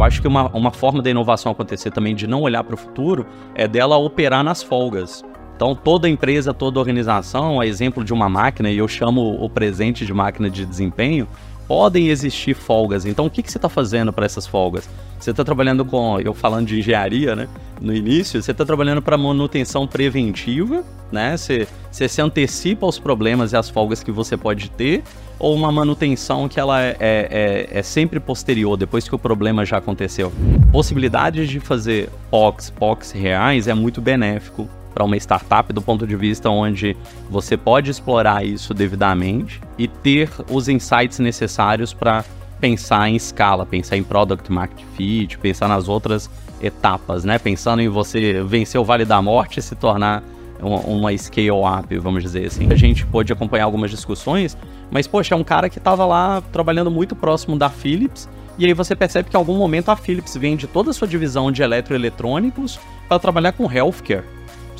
eu acho que uma, uma forma da inovação acontecer também de não olhar para o futuro é dela operar nas folgas. Então, toda empresa, toda organização, a exemplo de uma máquina, e eu chamo o presente de máquina de desempenho, podem existir folgas. Então, o que, que você está fazendo para essas folgas? Você está trabalhando com, eu falando de engenharia, né? No início, você está trabalhando para manutenção preventiva, né? Você, você se antecipa aos problemas e às folgas que você pode ter, ou uma manutenção que ela é, é, é, é sempre posterior, depois que o problema já aconteceu. Possibilidades de fazer POCs, POCs reais é muito benéfico para uma startup do ponto de vista onde você pode explorar isso devidamente e ter os insights necessários para pensar em escala, pensar em product market fit, pensar nas outras etapas, né? Pensando em você vencer o Vale da Morte e se tornar uma, uma scale-up, vamos dizer assim. A gente pôde acompanhar algumas discussões, mas, poxa, é um cara que estava lá trabalhando muito próximo da Philips, e aí você percebe que em algum momento a Philips vende toda a sua divisão de eletroeletrônicos para trabalhar com healthcare.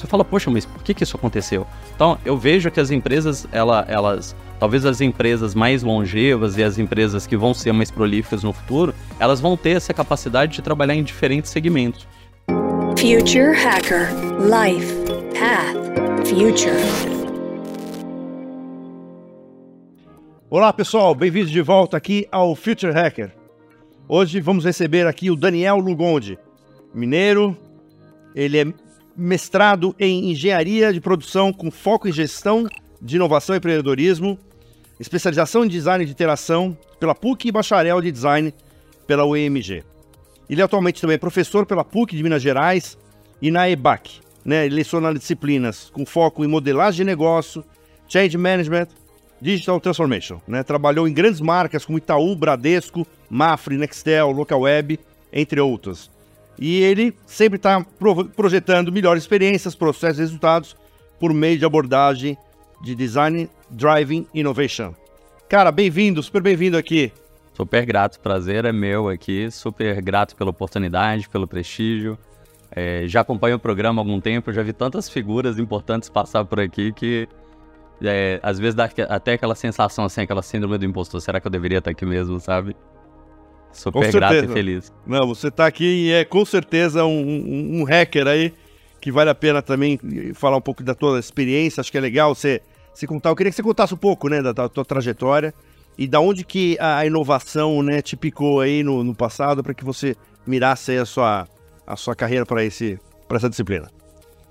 Você fala, poxa, mas por que, que isso aconteceu? Então, eu vejo que as empresas, ela, elas talvez as empresas mais longevas e as empresas que vão ser mais prolíficas no futuro, elas vão ter essa capacidade de trabalhar em diferentes segmentos. Future Hacker Life Path Future. Olá pessoal, bem-vindos de volta aqui ao Future Hacker. Hoje vamos receber aqui o Daniel Lugonde, mineiro. Ele é mestrado em engenharia de produção com foco em gestão de inovação e empreendedorismo especialização em design de interação pela PUC e bacharel de design pela UEMG. Ele atualmente também é professor pela PUC de Minas Gerais e na EBAC. Né? Ele leciona disciplinas com foco em modelagem de negócio, change management, digital transformation. Né? Trabalhou em grandes marcas como Itaú, Bradesco, Mafre, Nextel, Localweb, entre outras. E ele sempre está projetando melhores experiências, processos e resultados por meio de abordagem de Design Driving Innovation. Cara, bem-vindo, super bem-vindo aqui. Super grato, prazer é meu aqui, super grato pela oportunidade, pelo prestígio. É, já acompanho o programa há algum tempo, já vi tantas figuras importantes passar por aqui que é, às vezes dá até aquela sensação assim, aquela síndrome do impostor. Será que eu deveria estar aqui mesmo, sabe? Super grato e feliz. Não, você está aqui e é com certeza um, um, um hacker aí que vale a pena também falar um pouco da tua experiência. Acho que é legal você se contar. Eu queria que você contasse um pouco, né, da, da tua trajetória e da onde que a inovação, né, te picou aí no, no passado para que você mirasse a sua, a sua carreira para esse para essa disciplina.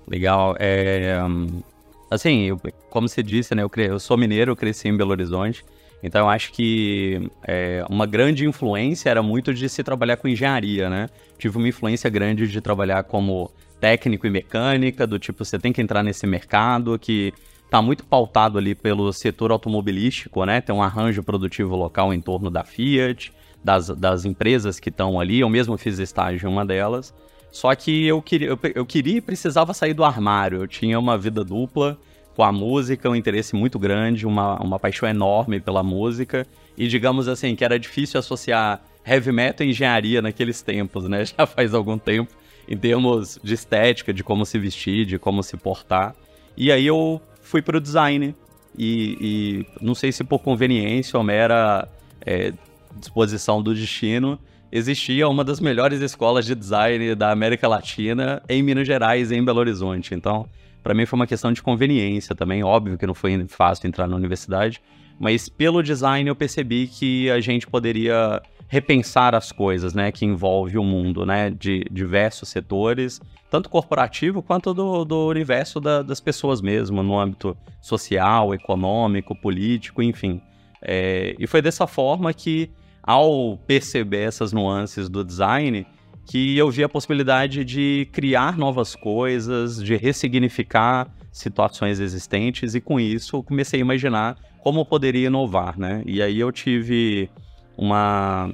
Legal. É, um, assim, eu, como você disse, né, eu, eu sou mineiro, eu cresci em Belo Horizonte. Então, eu acho que é, uma grande influência era muito de se trabalhar com engenharia, né? Tive uma influência grande de trabalhar como técnico e mecânica, do tipo, você tem que entrar nesse mercado que está muito pautado ali pelo setor automobilístico, né? Tem um arranjo produtivo local em torno da Fiat, das, das empresas que estão ali. Eu mesmo fiz estágio em uma delas. Só que eu queria, eu, eu queria e precisava sair do armário. Eu tinha uma vida dupla com a música, um interesse muito grande, uma, uma paixão enorme pela música. E digamos assim, que era difícil associar heavy metal e engenharia naqueles tempos, né? Já faz algum tempo, em termos de estética, de como se vestir, de como se portar. E aí eu fui para o design. E, e, não sei se por conveniência ou mera é, disposição do destino, existia uma das melhores escolas de design da América Latina em Minas Gerais, em Belo Horizonte. Então, para mim foi uma questão de conveniência também. Óbvio que não foi fácil entrar na universidade, mas pelo design eu percebi que a gente poderia repensar as coisas, né, que envolve o mundo, né, de diversos setores tanto corporativo quanto do, do universo da, das pessoas mesmo, no âmbito social, econômico, político, enfim. É, e foi dessa forma que, ao perceber essas nuances do design, que eu vi a possibilidade de criar novas coisas, de ressignificar situações existentes, e com isso eu comecei a imaginar como eu poderia inovar, né? E aí eu tive uma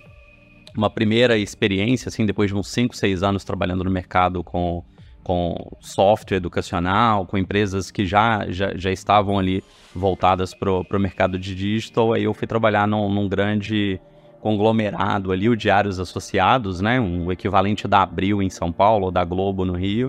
uma primeira experiência, assim, depois de uns 5, 6 anos trabalhando no mercado com, com software educacional, com empresas que já, já, já estavam ali voltadas para o mercado de digital, aí eu fui trabalhar num, num, grande conglomerado ali, o Diários Associados, né, um equivalente da Abril em São Paulo, da Globo no Rio,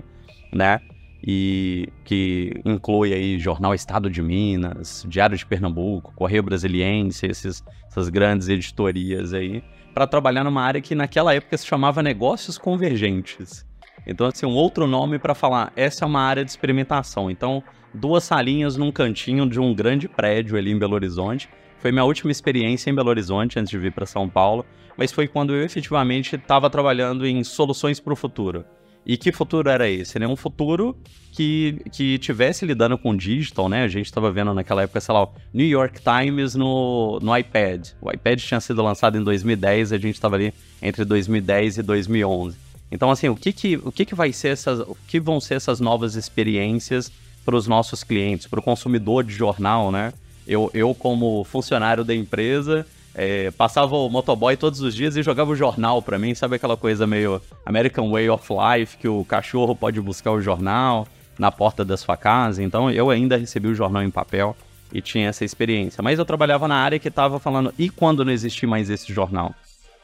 né, e que inclui aí Jornal Estado de Minas, Diário de Pernambuco, Correio Brasiliense, esses, essas grandes editorias aí, para trabalhar numa área que naquela época se chamava negócios convergentes. Então, assim, um outro nome para falar, essa é uma área de experimentação. Então, duas salinhas num cantinho de um grande prédio ali em Belo Horizonte. Foi minha última experiência em Belo Horizonte antes de vir para São Paulo, mas foi quando eu efetivamente estava trabalhando em soluções para o futuro. E que futuro era esse? Né? Um futuro que, que tivesse lidando com digital, né? A gente estava vendo naquela época, sei lá, o New York Times no, no iPad. O iPad tinha sido lançado em 2010, a gente estava ali entre 2010 e 2011. Então, assim, o que que, o que que vai ser essas, o que vão ser essas novas experiências para os nossos clientes, para o consumidor de jornal, né? Eu, eu como funcionário da empresa, é, passava o motoboy todos os dias e jogava o jornal para mim, sabe aquela coisa meio American Way of Life, que o cachorro pode buscar o jornal na porta da sua casa. Então eu ainda recebi o jornal em papel e tinha essa experiência. Mas eu trabalhava na área que estava falando, e quando não existir mais esse jornal?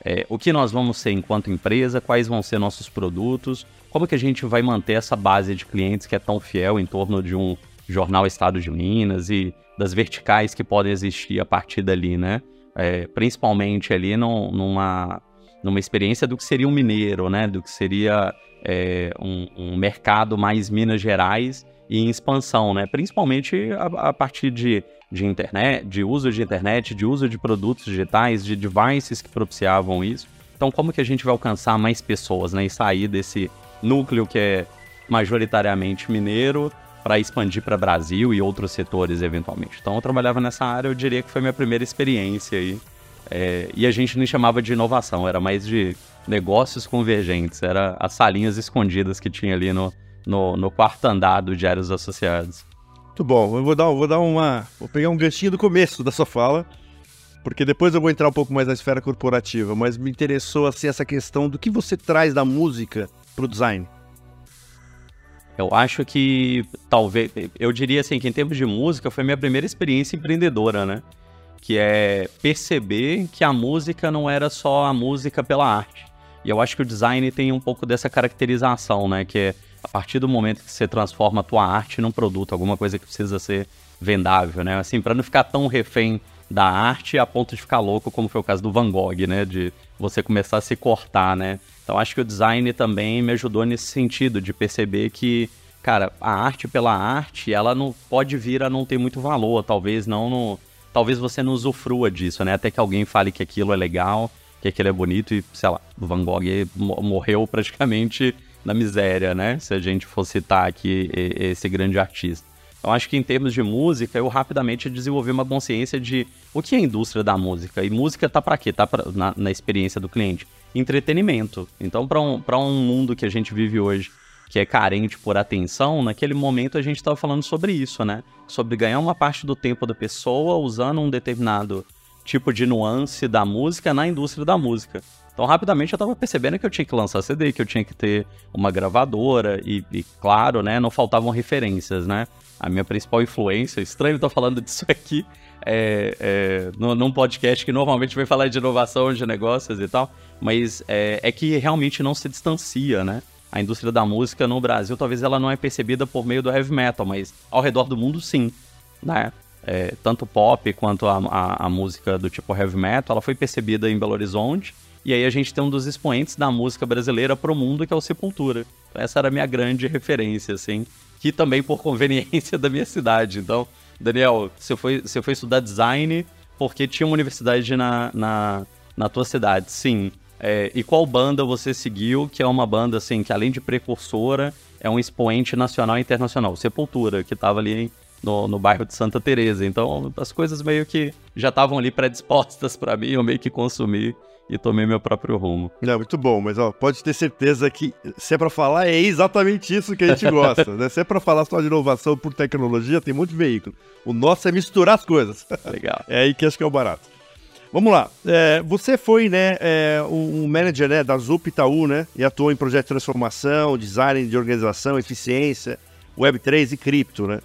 É, o que nós vamos ser enquanto empresa, quais vão ser nossos produtos, como que a gente vai manter essa base de clientes que é tão fiel em torno de um jornal Estado de Minas e das verticais que podem existir a partir dali, né? é, principalmente ali no, numa, numa experiência do que seria um mineiro, né? Do que seria é, um, um, mercado mais Minas Gerais e em expansão, né? Principalmente a, a, partir de, de internet, de uso de internet, de uso de produtos digitais, de devices que propiciavam isso. Então, como que a gente vai alcançar mais pessoas, né? E sair desse núcleo que é majoritariamente mineiro para expandir para Brasil e outros setores eventualmente. Então eu trabalhava nessa área, eu diria que foi minha primeira experiência aí. É, e a gente não chamava de inovação, era mais de negócios convergentes, era as salinhas escondidas que tinha ali no, no, no quarto andar do Diários Associados. Muito bom, eu vou dar, vou dar uma. Vou pegar um ganchinho do começo da sua fala, porque depois eu vou entrar um pouco mais na esfera corporativa, mas me interessou assim essa questão do que você traz da música para o design. Eu acho que talvez, eu diria assim, que em termos de música foi minha primeira experiência empreendedora, né? Que é perceber que a música não era só a música pela arte. E eu acho que o design tem um pouco dessa caracterização, né? Que é a partir do momento que você transforma a tua arte num produto, alguma coisa que precisa ser vendável, né? Assim, para não ficar tão refém da arte a ponto de ficar louco, como foi o caso do Van Gogh, né? De você começar a se cortar, né? Então acho que o design também me ajudou nesse sentido, de perceber que, cara, a arte pela arte, ela não pode vir a não ter muito valor, talvez não no, talvez você não usufrua disso, né? Até que alguém fale que aquilo é legal, que aquilo é bonito e, sei lá, Van Gogh morreu praticamente na miséria, né? Se a gente for citar aqui esse grande artista. Eu acho que em termos de música, eu rapidamente desenvolvi uma consciência de o que é a indústria da música. E música tá para quê? Tá pra, na, na, experiência do cliente. Entretenimento. Então, para um, um mundo que a gente vive hoje, que é carente por atenção, naquele momento a gente estava falando sobre isso, né? Sobre ganhar uma parte do tempo da pessoa usando um determinado tipo de nuance da música na indústria da música. Então, rapidamente eu estava percebendo que eu tinha que lançar CD, que eu tinha que ter uma gravadora e, e claro, né, não faltavam referências, né? a minha principal influência. Estranho estar falando disso aqui é, é, num podcast que normalmente vai falar de inovação, de negócios e tal, mas é, é, que realmente não se distancia, né? A indústria da música no Brasil, talvez ela não é percebida por meio do heavy metal, mas ao redor do mundo, sim, né? É, tanto pop quanto a, a, a música do tipo heavy metal, ela foi percebida em Belo Horizonte, e aí a gente tem um dos expoentes da música brasileira pro mundo, que é o Sepultura. Essa era a minha grande referência, assim que também por conveniência da minha cidade. Então, Daniel, você foi, você foi estudar design porque tinha uma universidade na, na, na tua cidade, sim. É, e qual banda você seguiu, que é uma banda, assim, que além de precursora, é um expoente nacional e internacional. Sepultura, que estava ali no, no bairro de Santa Teresa. Então, as coisas meio que já estavam ali predispostas para mim, eu meio que consumi e tomei meu próprio rumo. Não, muito bom, mas ó, pode ter certeza que se é para falar, é exatamente isso que a gente gosta, né? Se é para falar só de inovação por tecnologia, tem muito veículo. O nosso é misturar as coisas. Legal. é aí que acho que é o barato. Vamos lá. É, você foi, né, é, um manager né, da Zup Itaú, né? E atuou em projetos de transformação, design de organização, eficiência, Web3 e cripto, né?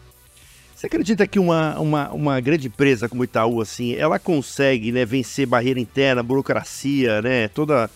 Você acredita que uma, uma, uma grande empresa como Itaú, assim, ela consegue né, vencer barreira interna, burocracia, né, toda,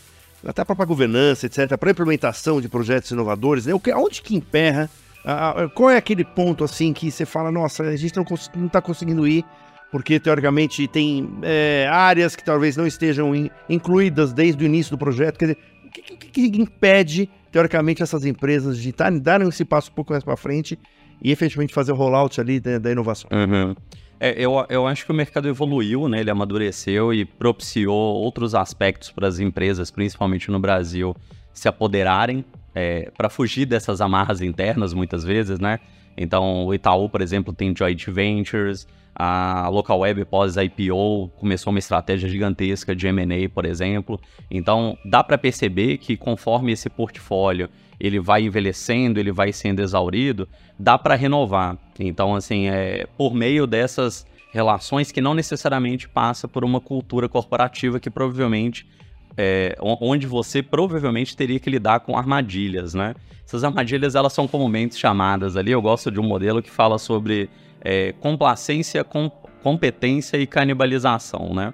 até a própria governança, etc., para implementação de projetos inovadores, né? O que, onde que emperra Uh, qual é aquele ponto assim que você fala, nossa, a gente não, não tá conseguindo ir porque teoricamente tem é, áreas que talvez não estejam in, incluídas desde o início do projeto. Quer dizer, o que, que, que impede, teoricamente, essas empresas de darem esse passo um pouco mais para frente e efetivamente fazer o rollout ali da, da inovação? Uhum. É, eu, eu acho que o mercado evoluiu, né? Ele amadureceu e propiciou outros aspectos para as empresas, principalmente no Brasil, se apoderarem é, para fugir dessas amarras internas, muitas vezes, né? Então, o Itaú, por exemplo, tem joint ventures, a Local Web pós-IPO começou uma estratégia gigantesca de M&A, por exemplo. Então, dá para perceber que conforme esse portfólio ele vai envelhecendo, ele vai sendo exaurido, dá para renovar. Então, assim, é por meio dessas relações que não necessariamente passa por uma cultura corporativa que provavelmente é, onde você provavelmente teria que lidar com armadilhas, né? Essas armadilhas elas são comumente chamadas ali. Eu gosto de um modelo que fala sobre é, complacência, com, competência e canibalização, né?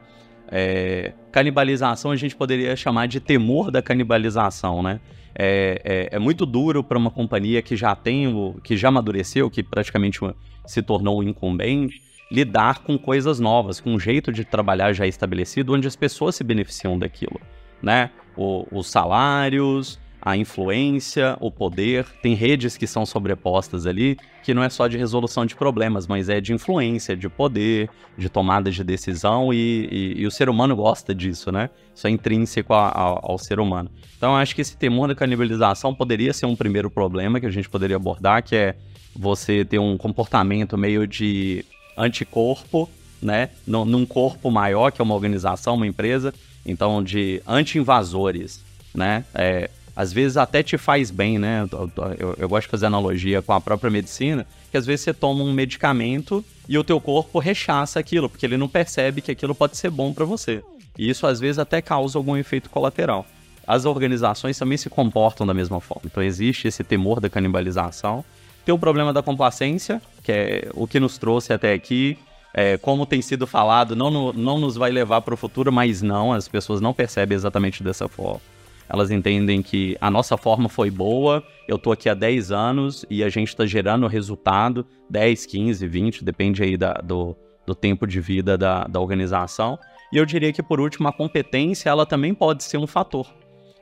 É, canibalização a gente poderia chamar de temor da canibalização, né? É, é, é muito duro para uma companhia que já tem, o, que já amadureceu, que praticamente se tornou incumbente, lidar com coisas novas, com um jeito de trabalhar já estabelecido, onde as pessoas se beneficiam daquilo, né? O, os salários, a influência, o poder. Tem redes que são sobrepostas ali, que não é só de resolução de problemas, mas é de influência, de poder, de tomada de decisão, e, e, e o ser humano gosta disso, né? Isso é intrínseco a, a, ao ser humano. Então, acho que esse temor da canibalização poderia ser um primeiro problema que a gente poderia abordar, que é você ter um comportamento meio de anticorpo, né? Num, num corpo maior, que é uma organização, uma empresa. Então, de anti-invasores, né? É, às vezes até te faz bem, né? Eu, eu, eu, gosto de fazer analogia com a própria medicina, que às vezes você toma um medicamento e o teu corpo rechaça aquilo, porque ele não percebe que aquilo pode ser bom para você. E isso às vezes até causa algum efeito colateral. As organizações também se comportam da mesma forma. Então existe esse temor da canibalização. Tem o problema da complacência, que é o que nos trouxe até aqui. É, como tem sido falado, não, no, não nos vai levar para o futuro, mas não, as pessoas não percebem exatamente dessa forma. Elas entendem que a nossa forma foi boa, eu estou aqui há 10 anos e a gente está gerando resultado, 10, 15, 20, depende aí da, do, do tempo de vida da, da organização. E eu diria que, por último, a competência, ela também pode ser um fator.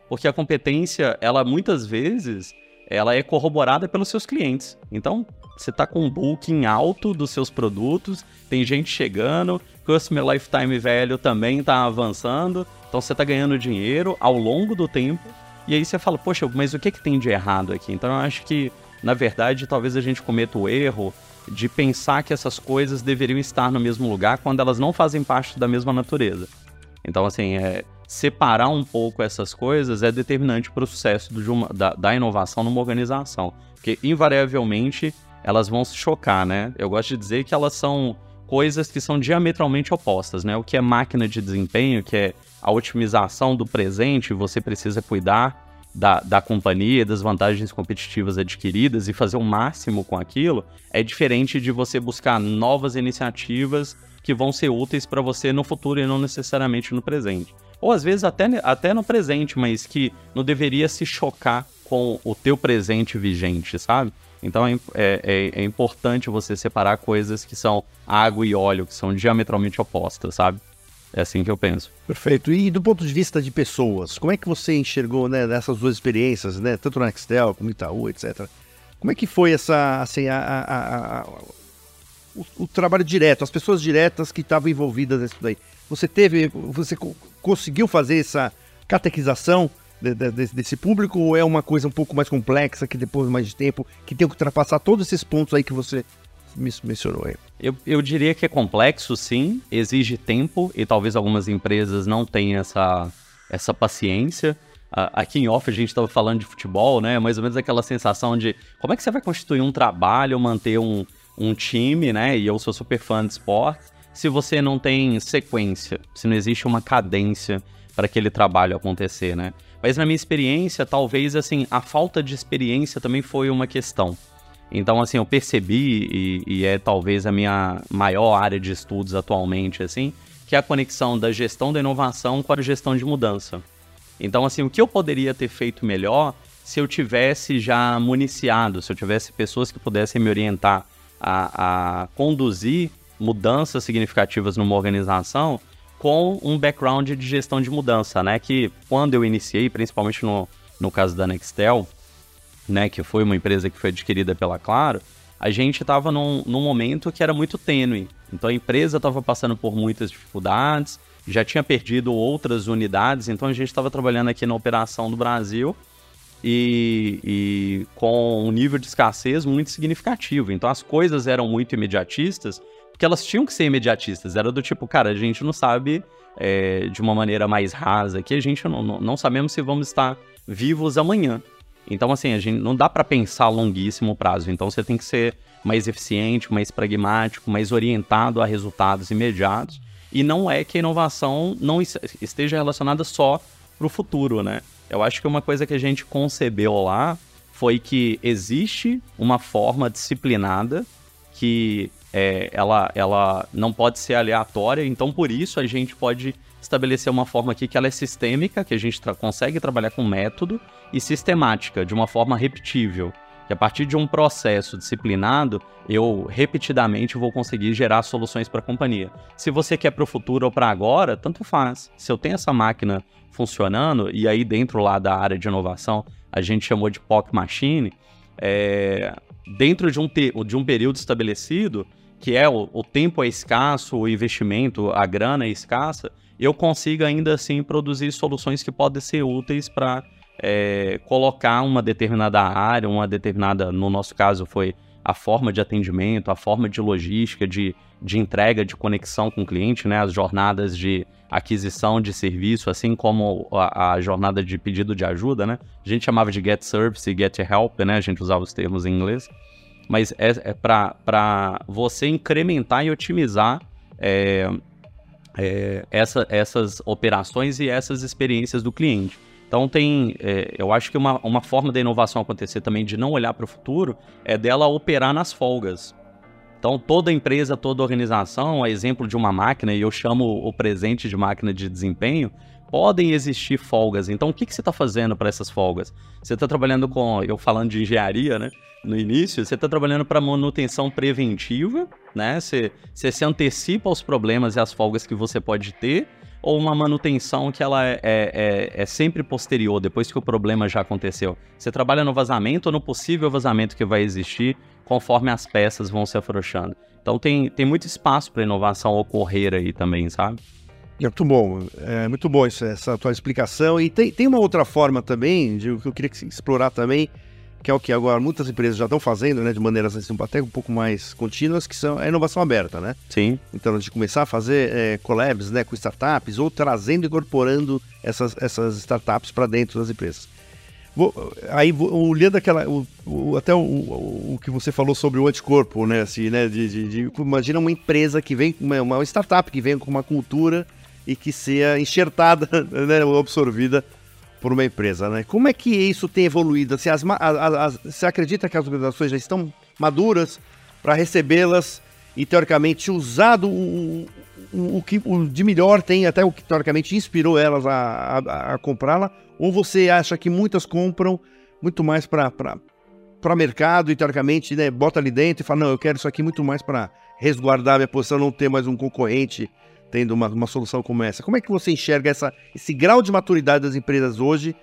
Porque a competência, ela muitas vezes, ela é corroborada pelos seus clientes. Então, você está com um booking alto dos seus produtos, tem gente chegando, Customer Lifetime Value também está avançando, então você está ganhando dinheiro ao longo do tempo, e aí você fala, poxa, mas o que, que tem de errado aqui? Então eu acho que, na verdade, talvez a gente cometa o erro de pensar que essas coisas deveriam estar no mesmo lugar quando elas não fazem parte da mesma natureza. Então, assim, é, separar um pouco essas coisas é determinante para o sucesso uma, da, da inovação numa organização. Porque, invariavelmente, elas vão se chocar, né? Eu gosto de dizer que elas são coisas que são diametralmente opostas, né? O que é máquina de desempenho, que é a otimização do presente, você precisa cuidar da, da companhia, das vantagens competitivas adquiridas e fazer o máximo com aquilo, é diferente de você buscar novas iniciativas que vão ser úteis para você no futuro e não necessariamente no presente. Ou às vezes até, até no presente, mas que não deveria se chocar com o teu presente vigente, sabe? Então é, é, é, é importante você separar coisas que são água e óleo, que são diametralmente opostas, sabe? É assim que eu penso. Perfeito. E do ponto de vista de pessoas, como é que você enxergou né, nessas duas experiências, né, tanto na Nextel como Itaú, etc. Como é que foi essa, assim, a, a, a, o, o, trabalho direto, as pessoas diretas que estavam envolvidas nisso daí? Você teve, você conseguiu fazer essa catequização de, de, desse público ou é uma coisa um pouco mais complexa que depois de mais de tempo que tem que ultrapassar todos esses pontos aí que você mencionou aí? Eu, eu diria que é complexo, sim, exige tempo e talvez algumas empresas não tenham essa, essa paciência. aqui em off a gente estava falando de futebol, né? Mais ou menos aquela sensação de como é que você vai constituir um trabalho, manter um, um time, né? E eu sou super fã de esporte, se você não tem sequência, se não existe uma cadência para aquele trabalho acontecer, né? Mas na minha experiência, talvez assim, a falta de experiência também foi uma questão. Então, assim, eu percebi, e, e, é talvez a minha maior área de estudos atualmente, assim, que é a conexão da gestão da inovação com a gestão de mudança. Então, assim, o que eu poderia ter feito melhor se eu tivesse já municiado, se eu tivesse pessoas que pudessem me orientar a, a conduzir mudanças significativas numa organização com um background de gestão de mudança, né? Que quando eu iniciei, principalmente no, no caso da Nextel, né, que foi uma empresa que foi adquirida pela Claro, a gente estava num, num momento que era muito tênue. Então a empresa estava passando por muitas dificuldades, já tinha perdido outras unidades, então a gente estava trabalhando aqui na operação do Brasil e, e, com um nível de escassez muito significativo. Então as coisas eram muito imediatistas, porque elas tinham que ser imediatistas. Era do tipo, cara, a gente não sabe é, de uma maneira mais rasa que a gente não, não, não sabemos se vamos estar vivos amanhã. Então, assim, a gente não dá para pensar a longuíssimo prazo. Então, você tem que ser mais eficiente, mais pragmático, mais orientado a resultados imediatos. E não é que a inovação não esteja relacionada só para o futuro, né? Eu acho que uma coisa que a gente concebeu lá foi que existe uma forma disciplinada que é, ela, ela não pode ser aleatória, então por isso a gente pode estabelecer uma forma aqui que ela é sistêmica, que a gente tra consegue trabalhar com método, e sistemática, de uma forma repetível. Que a partir de um processo disciplinado, eu repetidamente vou conseguir gerar soluções para a companhia. Se você quer para o futuro ou para agora, tanto faz. Se eu tenho essa máquina funcionando, e aí dentro lá da área de inovação, a gente chamou de POC Machine, é, dentro de um, de um período estabelecido, que é o, o tempo é escasso, o investimento, a grana é escassa, eu consigo ainda assim produzir soluções que podem ser úteis para é, colocar uma determinada área, uma determinada, no nosso caso foi a forma de atendimento, a forma de logística, de, de entrega, de conexão com o cliente, né? as jornadas de aquisição de serviço, assim como a, a, jornada de pedido de ajuda, né? A gente chamava de get service e get help, né? A gente usava os termos em inglês. Mas é, é para você incrementar e otimizar é, é, essa, essas operações e essas experiências do cliente. Então tem, é, eu acho que uma, uma forma da inovação acontecer também de não olhar para o futuro é dela operar nas folgas. Então toda empresa, toda organização, a exemplo de uma máquina, e eu chamo o presente de máquina de desempenho, podem existir folgas. Então o que, que você está fazendo para essas folgas? Você está trabalhando com, eu falando de engenharia, né? No início, você está trabalhando para manutenção preventiva, né? Você, você se antecipa aos problemas e às folgas que você pode ter ou uma manutenção que ela é, é, é, é, sempre posterior, depois que o problema já aconteceu? Você trabalha no vazamento ou no possível vazamento que vai existir conforme as peças vão se afrouxando? Então tem, tem muito espaço para inovação ocorrer aí também, sabe? É muito bom, é muito bom isso, essa tua explicação. E tem, tem uma outra forma também, de, que eu queria explorar também, que é o que agora muitas empresas já estão fazendo, né, de maneiras assim, até um pouco mais contínuas, que são a inovação aberta, né? Sim. Então, de começar a fazer é, collabs né, com startups ou trazendo e incorporando essas, essas startups para dentro das empresas. Vou, aí, olhando aquela, o, o, até o, o, que você falou sobre o anticorpo, né, assim, né, de, de, de imagina uma empresa que vem, uma, uma startup que vem com uma cultura e que seja enxertada, né, absorvida por uma empresa, né? Como é que isso tem evoluído? Se as, as, as, você acredita que as organizações já estão maduras para recebê-las e, teoricamente, usado o, o, o, que o de melhor tem, até o que, teoricamente, inspirou elas a, a, a comprá-la? Ou você acha que muitas compram muito mais para para mercado e, teoricamente, né, bota ali dentro e fala, não, eu quero isso aqui muito mais para resguardar minha posição, não ter mais um concorrente tendo uma, uma solução como essa. Como é que você enxerga essa, esse grau de maturidade das empresas hoje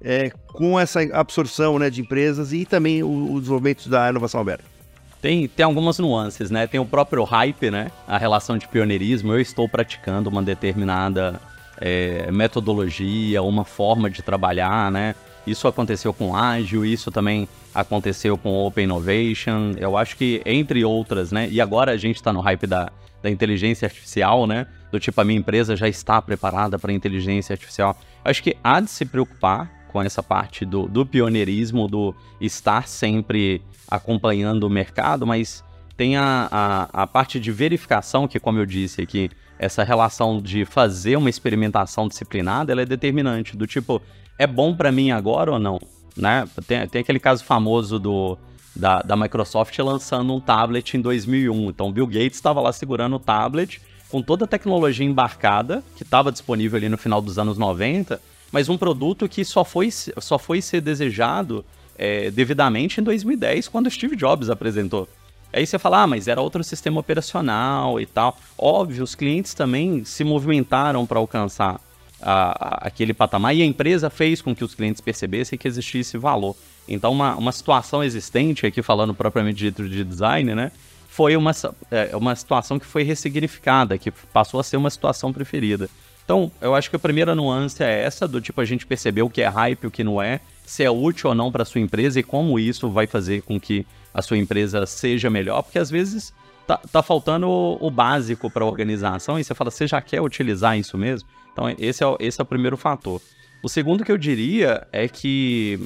é, com essa absorção né, de empresas e também o, o desenvolvimento da inovação aberta? Tem, tem algumas nuances, né? Tem o próprio hype, né? A relação de pioneirismo. Eu estou praticando uma determinada é, metodologia, uma forma de trabalhar, né? Isso aconteceu com Ágil, isso também aconteceu com Open Innovation. Eu acho que, entre outras, né? E agora a gente está no hype da, da inteligência artificial, né? Do tipo, a minha empresa já está preparada para inteligência artificial. Acho que há de se preocupar com essa parte do, do pioneirismo, do estar sempre acompanhando o mercado, mas tem a, a, a, parte de verificação, que, como eu disse aqui, essa relação de fazer uma experimentação disciplinada, ela é determinante, do tipo, é bom para mim agora ou não? Né? Tem, tem aquele caso famoso do da, da Microsoft lançando um tablet em 2001. Então, Bill Gates estava lá segurando o tablet, com toda a tecnologia embarcada que estava disponível ali no final dos anos 90, mas um produto que só foi, só foi ser desejado é, devidamente em 2010, quando Steve Jobs apresentou. Aí você fala, ah, mas era outro sistema operacional e tal. Óbvio, os clientes também se movimentaram para alcançar a, a, aquele patamar e a empresa fez com que os clientes percebessem que existisse valor. Então, uma, uma situação existente, aqui falando propriamente dito de design, né? Foi uma, é, uma situação que foi ressignificada, que passou a ser uma situação preferida. Então, eu acho que a primeira nuance é essa, do tipo a gente perceber o que é hype, o que não é, se é útil ou não para sua empresa e como isso vai fazer com que a sua empresa seja melhor, porque às vezes tá, tá faltando o, o básico para a organização e você fala, você já quer utilizar isso mesmo? Então, esse é, esse é o primeiro fator. O segundo que eu diria é que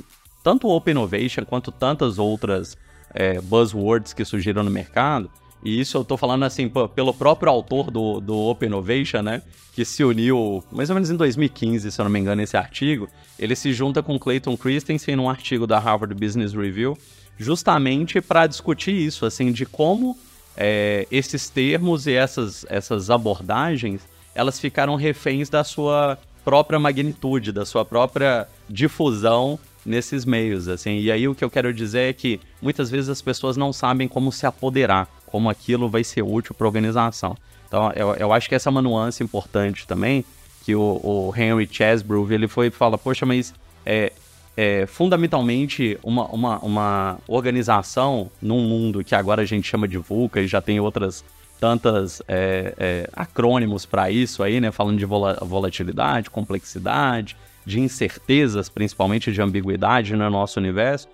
tanto o Open Innovation quanto tantas outras é, buzzwords que surgiram no mercado, e isso eu tô falando assim, pelo próprio autor do, do Open Innovation, né? Que se uniu mais ou menos em 2015, se eu não me engano, esse artigo. Ele se junta com Clayton Christensen num artigo da Harvard Business Review, justamente para discutir isso, assim, de como é, esses termos e essas, essas abordagens elas ficaram reféns da sua própria magnitude, da sua própria difusão nesses meios, assim. E aí o que eu quero dizer é que muitas vezes as pessoas não sabem como se apoderar, como aquilo vai ser útil para a organização. Então, eu, eu acho que essa é uma nuance importante também, que o, o Henry Chesbrough, ele foi fala, poxa, mas é, é, fundamentalmente uma, uma, uma organização num mundo que agora a gente chama de VUCA e já tem outras tantas é, é, acrônimos para isso aí, né? Falando de volatilidade, complexidade, de incertezas, principalmente de ambiguidade no nosso universo,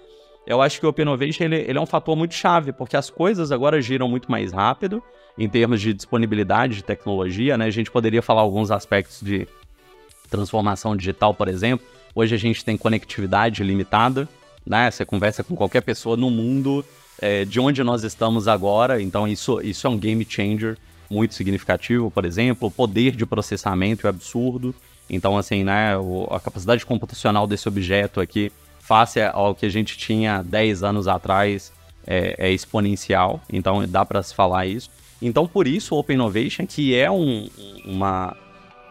eu acho que o Open Innovation ele, ele, é um fator muito chave, porque as coisas agora giram muito mais rápido em termos de disponibilidade de tecnologia, né? A gente poderia falar alguns aspectos de transformação digital, por exemplo. Hoje a gente tem conectividade limitada, né? Você conversa com qualquer pessoa no mundo é, de onde nós estamos agora, então isso, isso é um game changer muito significativo, por exemplo, o poder de processamento é absurdo. Então, assim, né, o, a capacidade computacional desse objeto aqui, face ao que a gente tinha 10 anos atrás, é, é exponencial. Então, dá para se falar isso. Então, por isso, o Open Innovation, que é um, uma,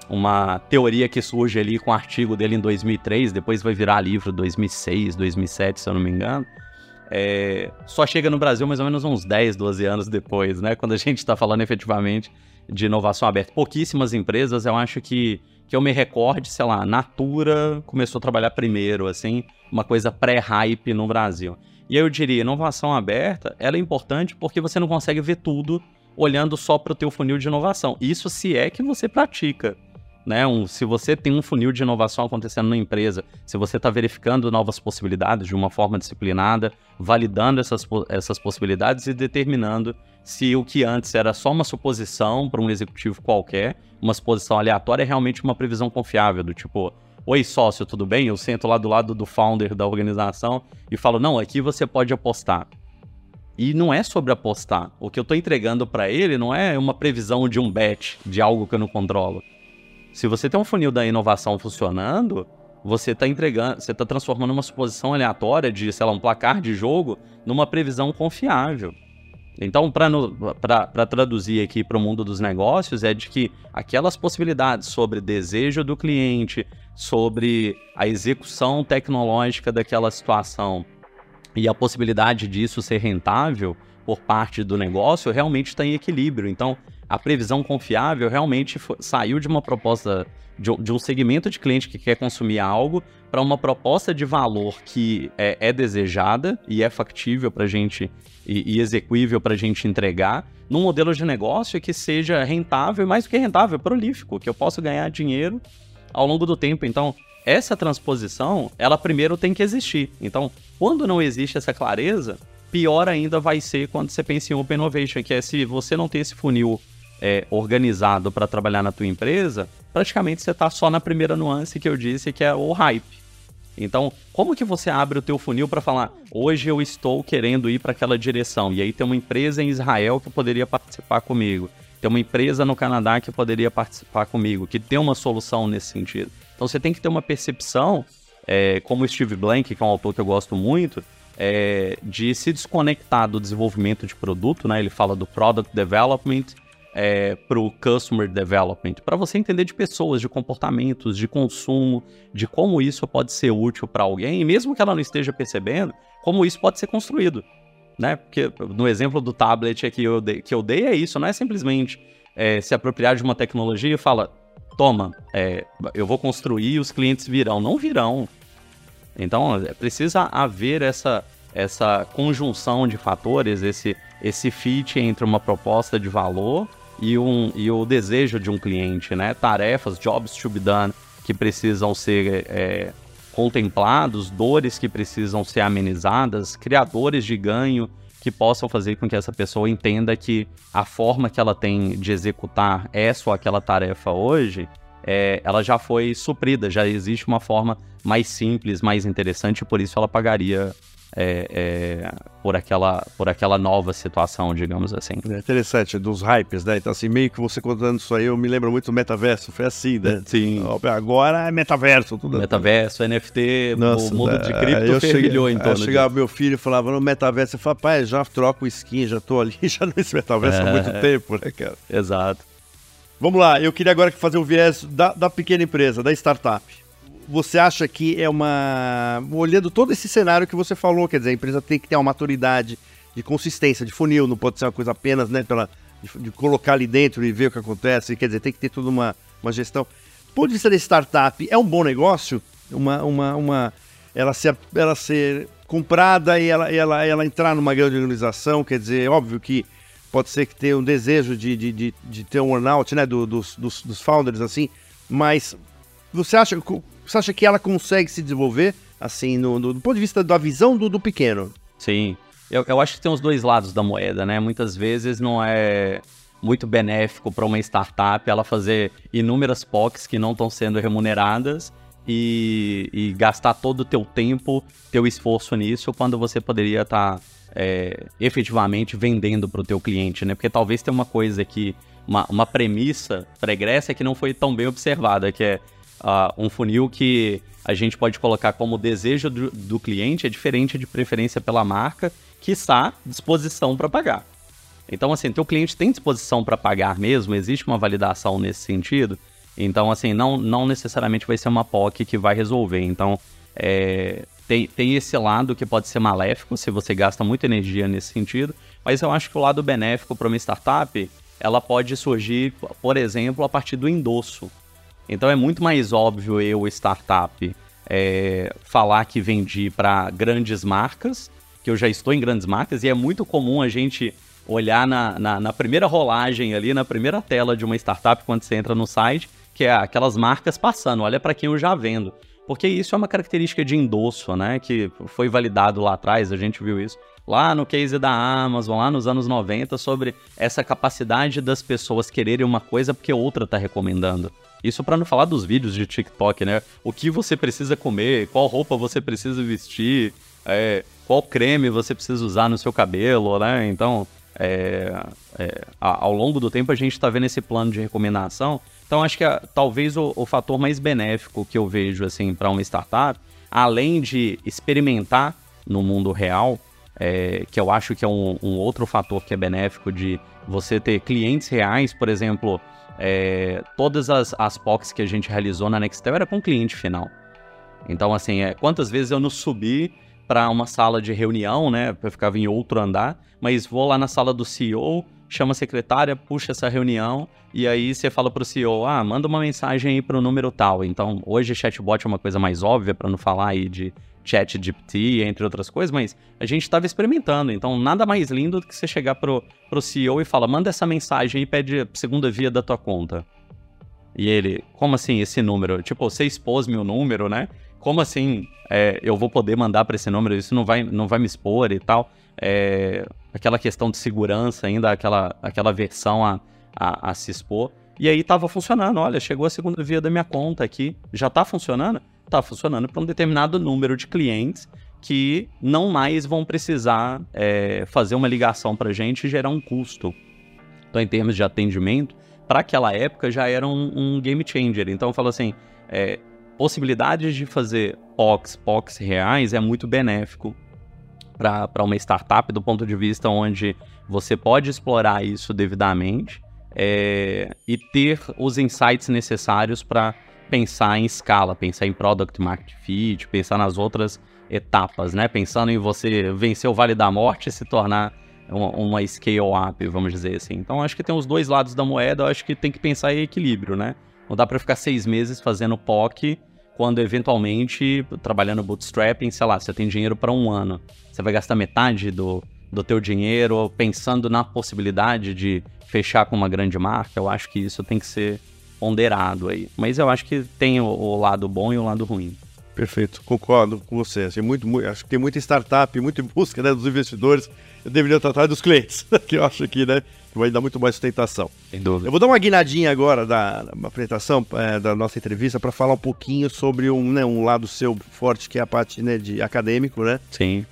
uma teoria que surge ali com o artigo dele em 2003, depois vai virar livro 2006, 2007, se eu não me engano, é, só chega no Brasil mais ou menos uns 10, 12 anos depois, né? Quando a gente está falando efetivamente de inovação aberta. Pouquíssimas empresas, eu acho que que eu me recorde, sei lá, Natura começou a trabalhar primeiro, assim, uma coisa pré-hype no Brasil. E eu diria, inovação aberta, ela é importante porque você não consegue ver tudo olhando só para o teu funil de inovação. Isso se é que você pratica. Né? Um, se você tem um funil de inovação acontecendo na empresa, se você está verificando novas possibilidades de uma forma disciplinada, validando essas, essas possibilidades e determinando se o que antes era só uma suposição para um executivo qualquer, uma suposição aleatória, é realmente uma previsão confiável, do tipo, oi sócio, tudo bem? Eu sento lá do lado do founder da organização e falo, não, aqui você pode apostar. E não é sobre apostar. O que eu estou entregando para ele não é uma previsão de um bet, de algo que eu não controlo. Se você tem um funil da inovação funcionando, você está entregando, você está transformando uma suposição aleatória de, sei lá, um placar de jogo numa previsão confiável. Então, para traduzir aqui para o mundo dos negócios, é de que aquelas possibilidades sobre desejo do cliente, sobre a execução tecnológica daquela situação e a possibilidade disso ser rentável por parte do negócio realmente está em equilíbrio. Então, a previsão confiável realmente foi, saiu de uma proposta de, de, um segmento de cliente que quer consumir algo para uma proposta de valor que é, é desejada e é factível para a gente e, e execuível para a gente entregar num modelo de negócio que seja rentável, mais do que rentável, prolífico, que eu possa ganhar dinheiro ao longo do tempo. Então, essa transposição, ela primeiro tem que existir. Então, quando não existe essa clareza, pior ainda vai ser quando você pensa em Open Innovation, que é se você não tem esse funil é, organizado para trabalhar na tua empresa, praticamente você está só na primeira nuance que eu disse, que é o hype. Então, como que você abre o teu funil para falar, hoje eu estou querendo ir para aquela direção, e aí tem uma empresa em Israel que poderia participar comigo, tem uma empresa no Canadá que poderia participar comigo, que tem uma solução nesse sentido. Então você tem que ter uma percepção, é, como o Steve Blank, que é um autor que eu gosto muito, é, de se desconectar do desenvolvimento de produto, né? Ele fala do product development é, para o customer development, para você entender de pessoas, de comportamentos, de consumo, de como isso pode ser útil para alguém, e mesmo que ela não esteja percebendo, como isso pode ser construído. Né? Porque no exemplo do tablet que eu dei, que eu dei é isso, não é simplesmente é, se apropriar de uma tecnologia e fala, toma, é, eu vou construir e os clientes virão. Não virão. Então, é, precisa haver essa, essa conjunção de fatores, esse, esse fit entre uma proposta de valor e, um, e o desejo de um cliente, né? Tarefas, jobs to be done, que precisam ser é, contemplados, dores que precisam ser amenizadas, criadores de ganho que possam fazer com que essa pessoa entenda que a forma que ela tem de executar essa ou aquela tarefa hoje, é, ela já foi suprida, já existe uma forma mais simples, mais interessante, por isso ela pagaria é, é, por, aquela, por aquela nova situação, digamos assim. É interessante, dos hypes, né? Então, assim, meio que você contando isso aí, eu me lembro muito do metaverso, foi assim, né? Sim. Agora é metaverso, tudo. Metaverso, NFT, Nossa, o mundo de é, cripto eu fervilhou em torno Chegava meu filho e falava, no metaverso, eu falava, pai, já troco skin, já tô ali, já nesse metaverso há muito é. tempo, né, cara? Exato. Vamos lá, eu queria agora fazer o viés da, da pequena empresa, da startup você acha que é uma. Olhando todo esse cenário que você falou, quer dizer, a empresa tem que ter uma maturidade de consistência, de funil, não pode ser uma coisa apenas, né, pela, de, de colocar ali dentro e ver o que acontece, quer dizer, tem que ter toda uma, uma gestão. Do ponto de vista da startup, é um bom negócio? Uma, uma, uma, ela, ser, ela ser comprada e ela, ela, ela entrar numa grande organização, quer dizer, óbvio que pode ser que tenha um desejo de, de, de, de ter um earnout, né, do, dos, dos, dos founders, assim, mas você acha, você acha que ela consegue se desenvolver, assim, no, no do ponto de vista da visão do, do pequeno? Sim. Eu, eu acho que tem os dois lados da moeda, né? Muitas vezes não é muito benéfico para uma startup ela fazer inúmeras POCs que não estão sendo remuneradas e, e, gastar todo o teu tempo, teu esforço nisso, quando você poderia estar tá, é, efetivamente vendendo para o teu cliente, né? Porque talvez tenha uma coisa que, uma, uma premissa pregressa que não foi tão bem observada, que é uh, um funil que a gente pode colocar como desejo do, do cliente é diferente de preferência pela marca que está disposição para pagar. Então, assim, teu cliente tem disposição para pagar mesmo? Existe uma validação nesse sentido? Então, assim, não, não necessariamente vai ser uma POC que vai resolver. Então, é, tem, tem esse lado que pode ser maléfico se você gasta muita energia nesse sentido, mas eu acho que o lado benéfico para uma startup, ela pode surgir, por exemplo, a partir do endosso. Então é muito mais óbvio eu, startup, é, falar que vendi para grandes marcas, que eu já estou em grandes marcas, e é muito comum a gente olhar na, na, na, primeira rolagem ali, na primeira tela de uma startup, quando você entra no site, que é aquelas marcas passando, olha para quem eu já vendo. Porque isso é uma característica de endosso, né? Que foi validado lá atrás, a gente viu isso lá no case da Amazon, lá nos anos 90, sobre essa capacidade das pessoas quererem uma coisa porque outra está recomendando. Isso para não falar dos vídeos de TikTok, né? O que você precisa comer, qual roupa você precisa vestir, é, qual creme você precisa usar no seu cabelo, né? Então, é, é, ao longo do tempo a gente está vendo esse plano de recomendação. Então, acho que a, talvez o, o, fator mais benéfico que eu vejo assim para uma startup, além de experimentar no mundo real, é, que eu acho que é um, um outro fator que é benéfico de você ter clientes reais, por exemplo, é, todas as, as POCs que a gente realizou na Nextel era com cliente final. Então, assim, é, quantas vezes eu não subi para uma sala de reunião, né? Eu ficava em outro andar, mas vou lá na sala do CEO, chama a secretária, puxa essa reunião, e aí você fala para o CEO, ah, manda uma mensagem aí para o número tal. Então, hoje chatbot é uma coisa mais óbvia para não falar aí de chat GPT, entre outras coisas, mas a gente estava experimentando, então nada mais lindo do que você chegar pro, pro CEO e falar, manda essa mensagem e pede a segunda via da tua conta. E ele, como assim esse número? Tipo, você expôs meu número, né? Como assim é, eu vou poder mandar para esse número? Isso não vai, não vai me expor e tal. É, aquela questão de segurança ainda, aquela, aquela versão a, a, a se expor. E aí tava funcionando, olha, chegou a segunda via da minha conta aqui, já tá funcionando? Está funcionando para um determinado número de clientes que não mais vão precisar é, fazer uma ligação para a gente e gerar um custo. Então, em termos de atendimento, para aquela época já era um, um, game changer. Então, eu falo assim, é, possibilidades de fazer POCs, POCs reais é muito benéfico para uma startup do ponto de vista onde você pode explorar isso devidamente é, e ter os insights necessários para pensar em escala, pensar em product market fit, pensar nas outras etapas, né? Pensando em você vencer o Vale da Morte e se tornar uma, uma scale up, vamos dizer assim. Então acho que tem os dois lados da moeda, acho que tem que pensar em equilíbrio, né? Não dá para ficar seis meses fazendo POC quando eventualmente trabalhando bootstrapping, sei lá, você tem dinheiro para um ano. Você vai gastar metade do, do teu dinheiro pensando na possibilidade de fechar com uma grande marca. Eu acho que isso tem que ser ponderado aí. Mas eu acho que tem o, o lado bom e o lado ruim. Perfeito, concordo com você. Assim, muito, muito, acho que tem muita startup, muito em busca né, dos investidores. Eu deveria tratar dos clientes, que eu acho que né, vai dar muito mais sustentação. Sem dúvida. Eu vou dar uma guinadinha agora da, da apresentação é, da nossa entrevista para falar um pouquinho sobre um, né, um lado seu forte, que é a parte né, de acadêmico, né? Sim.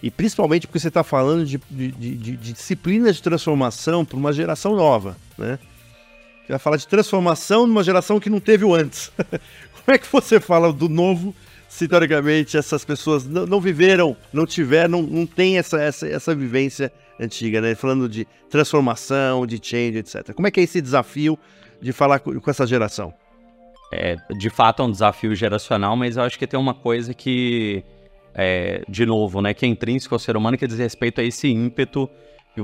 E principalmente porque você está falando de, de, de, de, disciplinas de transformação para uma geração nova, né? Vai falar de transformação numa geração que não teve o antes. Como é que você fala do novo se teoricamente essas pessoas não, não viveram, não tiveram, não, não tem essa, essa, essa vivência antiga, né? Falando de transformação, de change, etc. Como é que é esse desafio de falar com, com essa geração? É, de fato é um desafio geracional, mas eu acho que tem uma coisa que, é, de novo, né, que é intrínseco ao ser humano, que diz respeito a esse ímpeto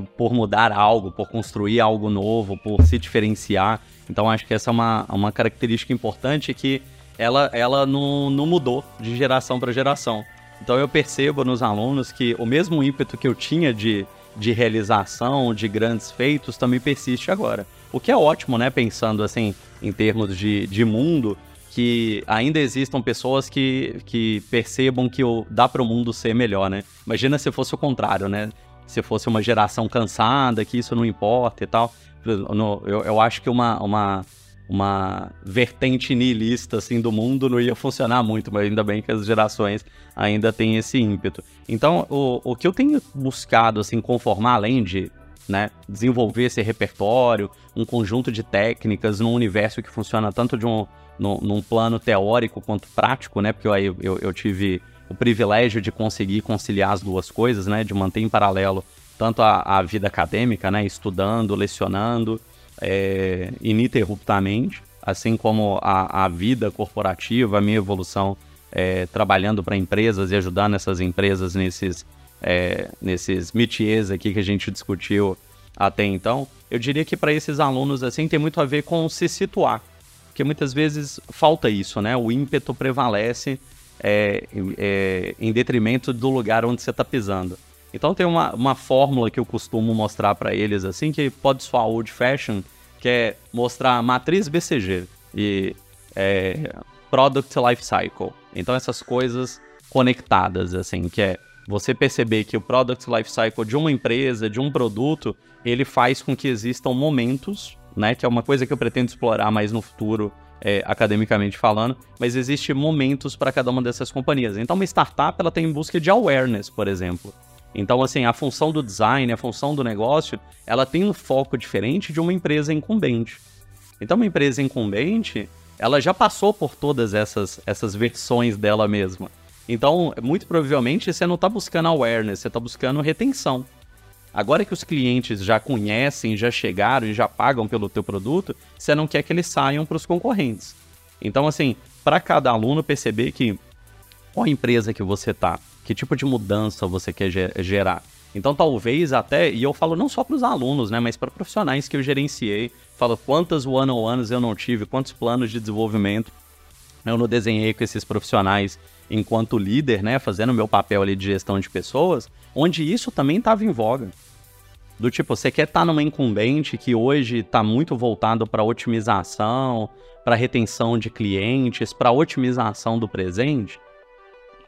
por mudar algo, por construir algo novo, por se diferenciar. Então acho que essa é uma, uma característica importante que ela, ela não, não mudou de geração para geração. Então eu percebo nos alunos que o mesmo ímpeto que eu tinha de, de realização, de grandes feitos, também persiste agora. O que é ótimo, né? Pensando assim, em termos de, de mundo, que ainda existam pessoas que, que percebam que o, dá para o mundo ser melhor, né? Imagina se fosse o contrário, né? Se fosse uma geração cansada, que isso não importa e tal. Eu, eu acho que uma, uma uma vertente niilista assim do mundo não ia funcionar muito, mas ainda bem que as gerações ainda têm esse ímpeto. Então, o, o que eu tenho buscado assim conformar além de né, desenvolver esse repertório, um conjunto de técnicas num universo que funciona tanto de um num, num plano teórico quanto prático, né? Porque eu, eu, eu tive o privilégio de conseguir conciliar as duas coisas, né? De manter em paralelo tanto a, a vida acadêmica, né? Estudando, lecionando, é, ininterruptamente, assim como a, a, vida corporativa, a minha evolução é, trabalhando para empresas e ajudando essas empresas nesses, é, nesses métiers aqui que a gente discutiu até então, eu diria que para esses alunos assim tem muito a ver com se situar, porque muitas vezes falta isso, né? O ímpeto prevalece é, é, em detrimento do lugar onde você está pisando. Então tem uma, uma fórmula que eu costumo mostrar para eles assim, que pode soar old fashion, que é mostrar a matriz BCG e é, Product Life Cycle. Então essas coisas conectadas, assim, que é você perceber que o Product Life Cycle de uma empresa, de um produto, ele faz com que existam momentos, né, que é uma coisa que eu pretendo explorar mais no futuro, é, academicamente falando, mas existe momentos para cada uma dessas companhias. Então uma startup ela tem em busca de awareness, por exemplo. Então, assim, a função do design, a função do negócio, ela tem um foco diferente de uma empresa incumbente. Então, uma empresa incumbente, ela já passou por todas essas, essas versões dela mesma. Então, muito provavelmente, você não está buscando awareness, você está buscando retenção. Agora que os clientes já conhecem, já chegaram e já pagam pelo teu produto, você não quer que eles saiam para os concorrentes. Então, assim, para cada aluno perceber que qual empresa que você está, que tipo de mudança você quer gerar. Então, talvez até, e eu falo não só para os alunos, né, mas para profissionais que eu gerenciei, falo quantas one-on-ones eu não tive, quantos planos de desenvolvimento eu não desenhei com esses profissionais enquanto líder, né, fazendo meu papel ali de gestão de pessoas, onde isso também estava em voga. Do tipo, você quer estar tá numa incumbente que hoje está muito voltado para otimização, para retenção de clientes, para otimização do presente?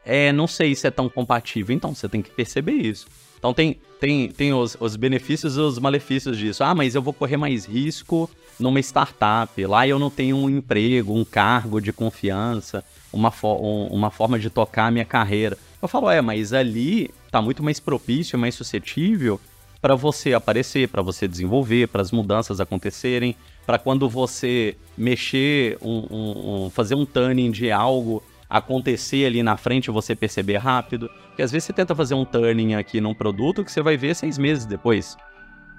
é, não sei se é tão compatível. Então, você tem que perceber isso. Então, tem, tem, tem os, os benefícios e os malefícios disso. Ah, mas eu vou correr mais risco numa startup. Lá eu não tenho um emprego, um cargo de confiança, uma, fo um, uma forma de tocar a minha carreira. Eu falo, é, mas ali tá muito mais propício, mais suscetível para você aparecer, para você desenvolver, para as mudanças acontecerem, para quando você mexer, um, um, um, fazer um turning de algo acontecer ali na frente você perceber rápido. Porque às vezes você tenta fazer um turning aqui num produto que você vai ver seis meses depois.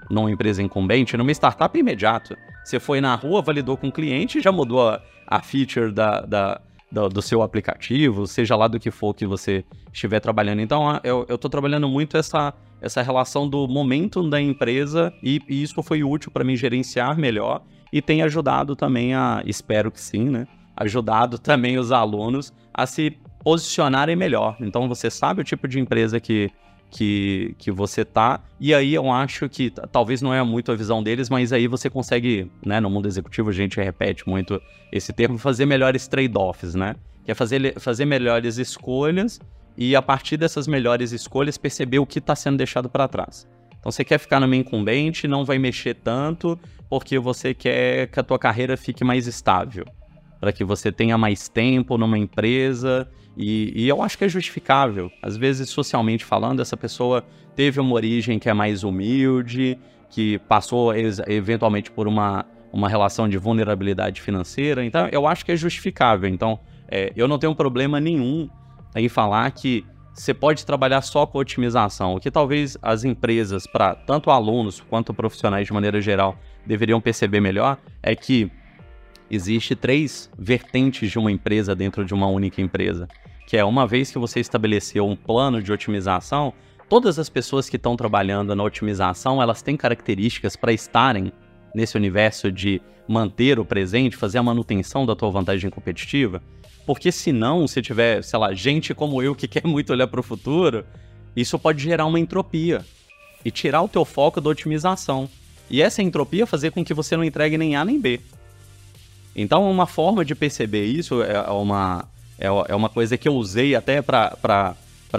numa empresa incumbente, numa startup imediato. Você foi na rua, validou com o cliente já mudou a, a feature da, da, do, do, seu aplicativo, seja lá do que for que você estiver trabalhando. Então, eu estou trabalhando muito essa, essa relação do momento da empresa e, e isso foi útil para mim gerenciar melhor e tem ajudado também a, espero que sim, né? Ajudado também os alunos a se posicionarem melhor. Então, você sabe o tipo de empresa que que, que você tá. E aí eu acho que talvez não é muito a visão deles, mas aí você consegue, né, no mundo executivo a gente repete muito esse termo, fazer melhores trade-offs, né? Que é fazer, fazer melhores escolhas e a partir dessas melhores escolhas perceber o que está sendo deixado para trás. Então você quer ficar numa incumbente, não vai mexer tanto, porque você quer que a tua carreira fique mais estável, para que você tenha mais tempo numa empresa e, e, eu acho que é justificável. Às vezes, socialmente falando, essa pessoa teve uma origem que é mais humilde, que passou eventualmente por uma, uma relação de vulnerabilidade financeira. Então, eu acho que é justificável. Então, é, eu não tenho problema nenhum em falar que você pode trabalhar só com otimização. O que talvez as empresas, para tanto alunos quanto profissionais de maneira geral, deveriam perceber melhor é que existe três vertentes de uma empresa dentro de uma única empresa. Que é uma vez que você estabeleceu um plano de otimização, todas as pessoas que estão trabalhando na otimização, elas têm características para estarem nesse universo de manter o presente, fazer a manutenção da tua vantagem competitiva. Porque senão, se tiver, sei lá, gente como eu que quer muito olhar para o futuro, isso pode gerar uma entropia e tirar o teu foco da otimização. E essa entropia fazer com que você não entregue nem A nem B. Então, uma forma de perceber isso é uma, é, é uma coisa que eu usei até para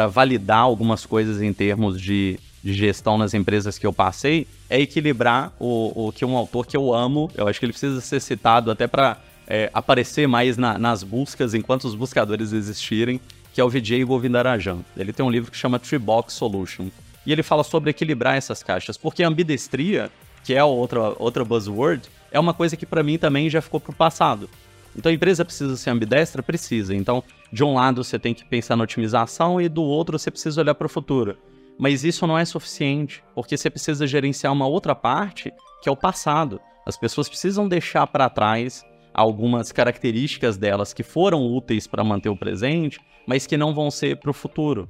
validar algumas coisas em termos de, de gestão nas empresas que eu passei, é equilibrar o, o que um autor que eu amo, eu acho que ele precisa ser citado até para é, aparecer mais na, nas buscas enquanto os buscadores existirem, que é o Vijay Govindarajan. Ele tem um livro que chama Tree Box Solution. E ele fala sobre equilibrar essas caixas, porque a ambidestria, que é outra, outra buzzword, é uma coisa que para mim também já ficou pro passado. Então a empresa precisa ser ambidestra? Precisa. Então, de um lado você tem que pensar na otimização e do outro você precisa olhar para o futuro. Mas isso não é suficiente, porque você precisa gerenciar uma outra parte, que é o passado. As pessoas precisam deixar para trás algumas características delas que foram úteis para manter o presente, mas que não vão ser para o futuro.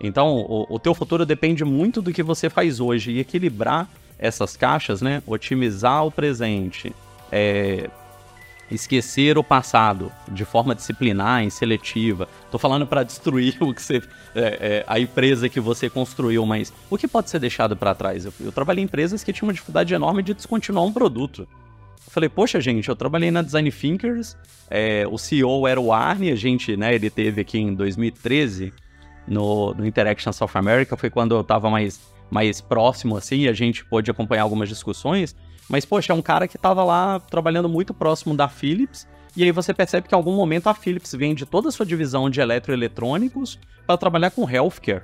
Então, o, o teu futuro depende muito do que você faz hoje e equilibrar essas caixas, né? Otimizar o presente, é, esquecer o passado de forma disciplinar e seletiva. Tô falando para destruir o que você, é, é, a empresa que você construiu, mas o que pode ser deixado para trás? Eu, eu, trabalhei em empresas que tinham uma dificuldade enorme de descontinuar um produto. Eu falei, poxa, gente, eu trabalhei na Design Thinkers, é, o CEO era o Arne, a gente, né, ele teve aqui em 2013 no, no Interaction South America, foi quando eu tava mais mais próximo, assim, a gente pôde acompanhar algumas discussões. Mas, poxa, é um cara que estava lá trabalhando muito próximo da Philips, e aí você percebe que em algum momento a Philips vende toda a sua divisão de eletroeletrônicos para trabalhar com healthcare.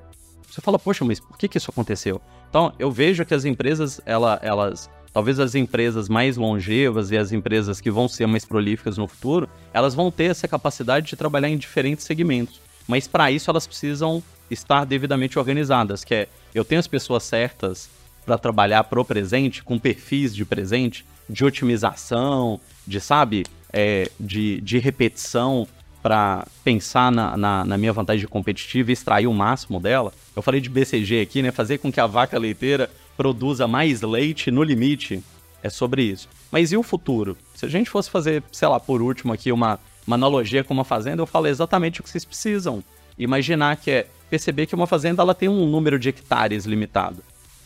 Você fala, poxa, mas por que, que isso aconteceu? Então, eu vejo que as empresas, ela, elas, talvez as empresas mais longevas e as empresas que vão ser mais prolíficas no futuro, elas vão ter essa capacidade de trabalhar em diferentes segmentos. Mas para isso elas precisam estar devidamente organizadas, que é eu tenho as pessoas certas para trabalhar pro presente, com perfis de presente, de otimização, de, sabe, é, de, de repetição para pensar na, na, na, minha vantagem competitiva e extrair o máximo dela. Eu falei de BCG aqui, né? Fazer com que a vaca leiteira produza mais leite no limite. É sobre isso. Mas e o futuro? Se a gente fosse fazer, sei lá, por último aqui, uma, uma analogia com uma fazenda, eu falei exatamente o que vocês precisam. Imaginar que é perceber que uma fazenda ela tem um número de hectares limitado.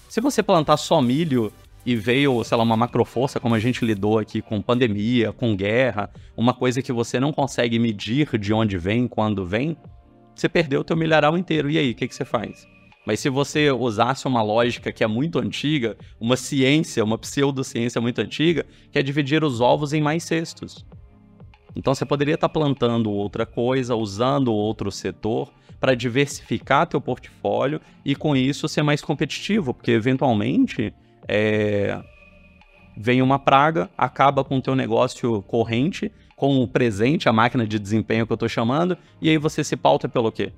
Se você plantar só milho e veio, sei lá, uma macroforça, como a gente lidou aqui com pandemia, com guerra, uma coisa que você não consegue medir de onde vem, quando vem, você perdeu o teu milharal inteiro. E aí, o que, que você faz? Mas se você usasse uma lógica que é muito antiga, uma ciência, uma pseudociência muito antiga, que é dividir os ovos em mais cestos. Então você poderia estar plantando outra coisa, usando outro setor, para diversificar teu portfólio e com isso ser mais competitivo, porque eventualmente é, vem uma praga, acaba com o teu negócio corrente, com o presente, a máquina de desempenho que eu estou chamando, e aí você se pauta pelo quê?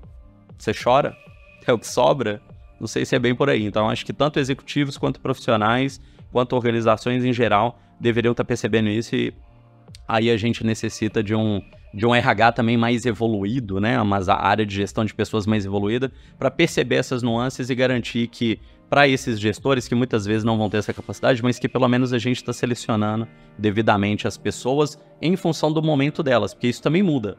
Você chora? É o que sobra? Não sei se é bem por aí. Então, acho que tanto executivos quanto profissionais, quanto organizações em geral, deveriam estar percebendo isso e aí a gente necessita de um, de um RH também mais evoluído, né? Mas a área de gestão de pessoas mais evoluída, para perceber essas nuances e garantir que para esses gestores que muitas vezes não vão ter essa capacidade, mas que pelo menos a gente está selecionando devidamente as pessoas em função do momento delas, porque isso também muda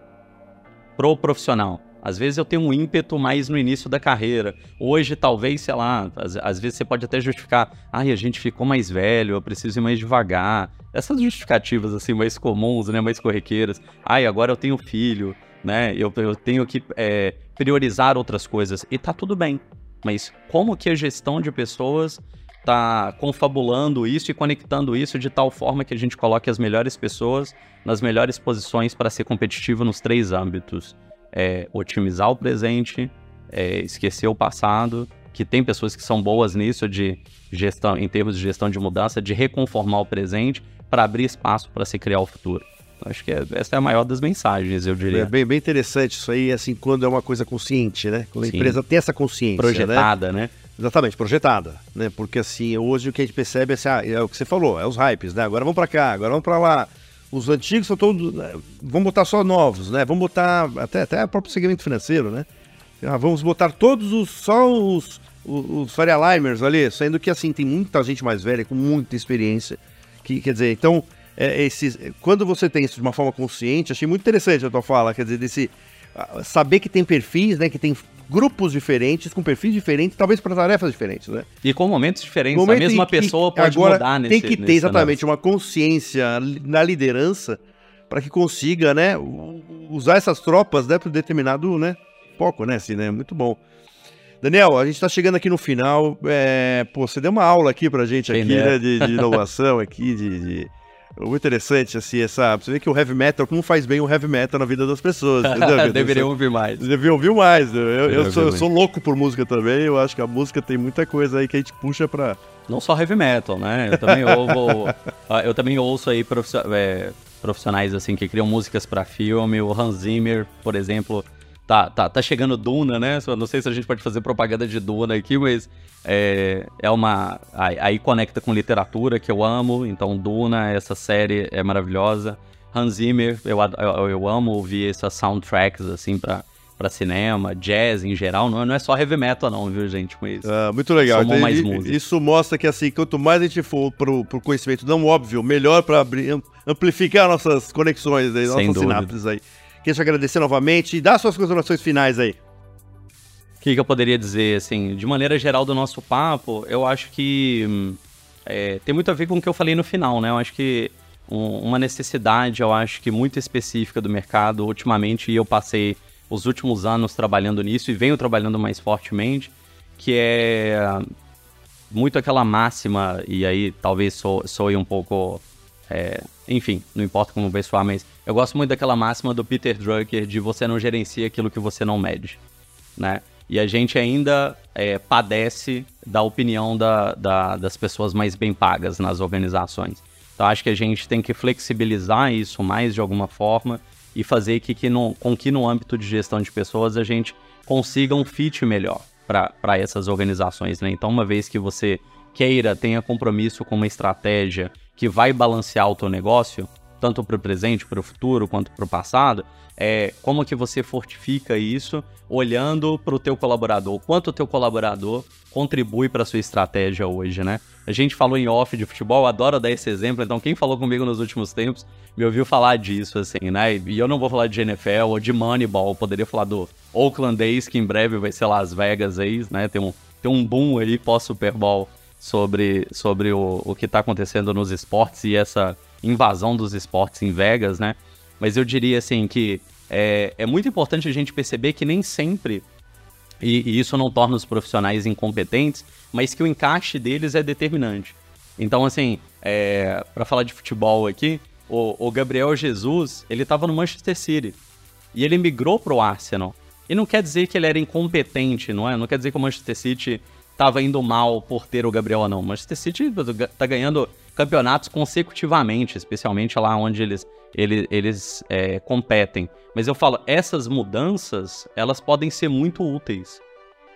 pro profissional. Às vezes eu tenho um ímpeto mais no início da carreira. Hoje, talvez, sei lá, às, às, vezes você pode até justificar, ai, a gente ficou mais velho, eu preciso ir mais devagar. Essas justificativas, assim, mais comuns, né, mais corriqueiras. Ai, agora eu tenho filho, né, eu, eu tenho que é, priorizar outras coisas. E tá tudo bem. Mas como que a gestão de pessoas tá confabulando isso e conectando isso de tal forma que a gente coloque as melhores pessoas nas melhores posições para ser competitivo nos três âmbitos? É, otimizar o presente, é, esquecer o passado, que tem pessoas que são boas nisso de gestão, em termos de gestão de mudança, de reconformar o presente para abrir espaço para se criar o futuro. Acho que é, essa é a maior das mensagens, eu diria. É bem, bem interessante isso aí, assim, quando é uma coisa consciente, né? Quando a Sim. empresa tem essa consciência. Projetada, né? né? Exatamente, projetada, né? Porque assim, hoje o que a gente percebe é, assim, ah, é o que você falou, é os hypes, né? Agora vamos para cá, agora vamos para lá. Os antigos são todos, né? vamos botar só novos, né? Vamos botar até até o próprio segmento financeiro, né? Ah, vamos botar todos os só os os, os Faria Limers ali, sendo que assim tem muita gente mais velha com muita experiência, que quer dizer, então é, esses, quando você tem isso de uma forma consciente, achei muito interessante a tua fala, quer dizer, desse saber que tem perfis, né, que tem grupos diferentes, com perfis diferentes, talvez para tarefas diferentes, né? E com momentos diferentes. Momento a mesma pessoa pode agora mudar nesse Tem que ter exatamente uma consciência na liderança para que consiga, né, usar essas tropas, né, para determinado, né, foco, né, assim, né? Muito bom. Daniel, a gente está chegando aqui no final. É, pô, você deu uma aula aqui pra gente aqui, né, de, de inovação aqui, de, de muito interessante, assim, essa. Você vê que o heavy metal, como faz bem o heavy metal na vida das pessoas. Deveriam ouvir mais. Deveriam ouvir mais. Eu, eu, sou, eu, sou, louco por música também. Eu acho que a música tem muita coisa aí que a gente puxa pra. Não só heavy metal, né? Eu também ouvo. eu também ouço aí profissionais assim que criam músicas para filme. O Hans Zimmer, por exemplo. Tá, tá, tá chegando Duna, né? Não sei se a gente pode fazer propaganda de Duna aqui, mas é, é uma. Aí conecta com literatura que eu amo. Então, Duna, essa série é maravilhosa. Hans Zimmer, eu, eu, eu amo ouvir essas soundtracks, assim, pra, pra cinema, jazz em geral. Não, não é só heavy metal, não, viu, gente? Mas ah, muito legal. Então, mais música. Isso mostra que, assim, quanto mais a gente for pro, pro conhecimento não óbvio, melhor pra abrir, amplificar nossas conexões aí, nossas dúvida. sinapses aí. Queria te agradecer novamente e dar suas considerações finais aí. O que, que, eu poderia dizer, assim, de maneira geral do nosso papo, eu acho que é, tem muito a ver com o que eu falei no final, né? Eu acho que um, uma necessidade, eu acho que muito específica do mercado, ultimamente, e eu passei os últimos anos trabalhando nisso e venho trabalhando mais fortemente, que é muito aquela máxima, e aí talvez soe, soe um pouco é, enfim, não importa como vai soar, mas eu gosto muito daquela máxima do Peter Drucker de você não gerencia aquilo que você não mede, né? E a gente ainda é, padece da opinião da, da, das pessoas mais bem pagas nas organizações. Então acho que a gente tem que flexibilizar isso mais de alguma forma e fazer que, que no, com que no âmbito de gestão de pessoas a gente consiga um fit melhor para essas organizações. Né? Então, uma vez que você queira, tenha compromisso com uma estratégia que vai balancear o teu negócio, tanto para o presente, para o futuro, quanto para o passado, é como que você fortifica isso olhando para o teu colaborador, quanto o teu colaborador contribui para a sua estratégia hoje, né? A gente falou em off de futebol, adoro dar esse exemplo, então quem falou comigo nos últimos tempos me ouviu falar disso, assim, né? E eu não vou falar de NFL ou de Moneyball, poderia falar do Oakland A's, que em breve vai ser Las Vegas A's, né? Tem um, tem um boom aí pós-Super Bowl sobre, sobre o, o que está acontecendo nos esportes e essa invasão dos esportes em Vegas, né? Mas eu diria assim que é, é muito importante a gente perceber que nem sempre, e, e isso não torna os profissionais incompetentes, mas que o encaixe deles é determinante. Então, assim, é, para falar de futebol aqui, o, o Gabriel Jesus, ele estava no Manchester City e ele migrou para o Arsenal. E não quer dizer que ele era incompetente, não é? Não quer dizer que o Manchester City estava indo mal por ter o Gabriel ou não. Manchester City tá ganhando campeonatos consecutivamente, especialmente lá onde eles, eles, eles é, competem. Mas eu falo, essas mudanças, elas podem ser muito úteis.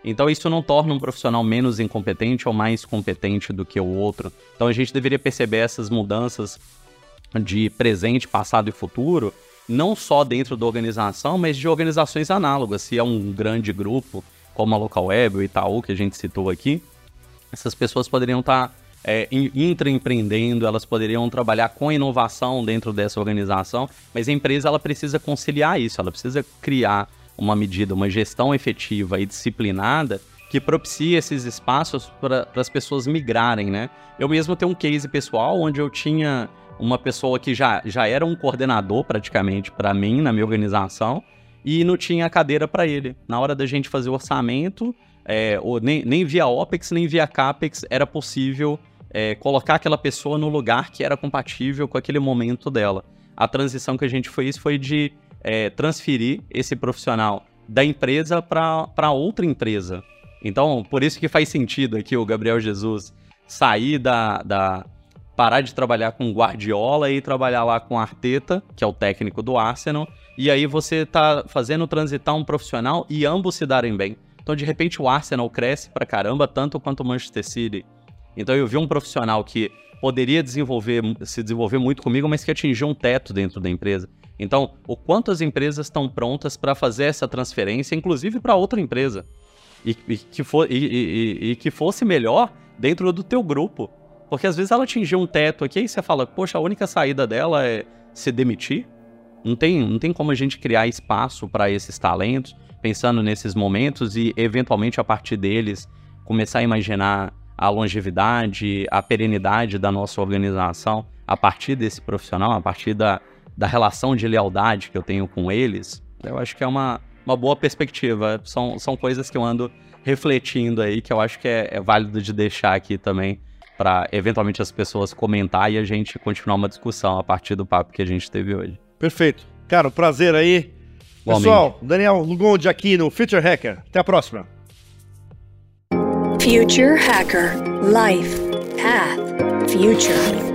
Então isso não torna um profissional menos incompetente ou mais competente do que o outro. Então a gente deveria perceber essas mudanças de presente, passado e futuro, não só dentro da organização, mas de organizações análogas. Se é um grande grupo, como a Local Web, o Itaú, que a gente citou aqui, essas pessoas poderiam estar tá, é, intraempreendendo, elas poderiam trabalhar com inovação dentro dessa organização, mas a empresa ela precisa conciliar isso, ela precisa criar uma medida, uma gestão efetiva e disciplinada que propicie esses espaços para as pessoas migrarem, né? Eu mesmo tenho um case pessoal onde eu tinha uma pessoa que já, já era um coordenador praticamente para mim na minha organização e não tinha cadeira para ele. Na hora da gente fazer o orçamento, é, ou nem, nem via OPEX nem via CAPEX era possível é, colocar aquela pessoa no lugar que era compatível com aquele momento dela. A transição que a gente fez foi de é, transferir esse profissional da empresa para outra empresa. Então, por isso que faz sentido aqui o Gabriel Jesus sair da, da parar de trabalhar com Guardiola e trabalhar lá com Arteta, que é o técnico do Arsenal, e aí você tá fazendo transitar um profissional e ambos se darem bem. Então, de repente, o Arsenal cresce pra caramba, tanto quanto o Manchester City. Então, eu vi um profissional que poderia desenvolver, se desenvolver muito comigo, mas que atingiu um teto dentro da empresa. Então, o quanto as empresas estão prontas para fazer essa transferência, inclusive para outra empresa, e, e que for, e, e, e, que fosse melhor dentro do teu grupo. Porque às vezes ela atingiu um teto aqui e você fala, poxa, a única saída dela é se demitir. Não tem, não tem como a gente criar espaço para esses talentos, pensando nesses momentos e eventualmente a partir deles começar a imaginar a longevidade, a perenidade da nossa organização a partir desse profissional, a partir da, da relação de lealdade que eu tenho com eles, eu acho que é uma, uma boa perspectiva. São, são coisas que eu ando refletindo aí, que eu acho que é, é válido de deixar aqui também, para eventualmente as pessoas comentar e a gente continuar uma discussão a partir do papo que a gente teve hoje. Perfeito. Cara, um prazer aí. Bom, Pessoal, Daniel Lugonde aqui no Future Hacker. Até a próxima. Future Hacker Life Path Future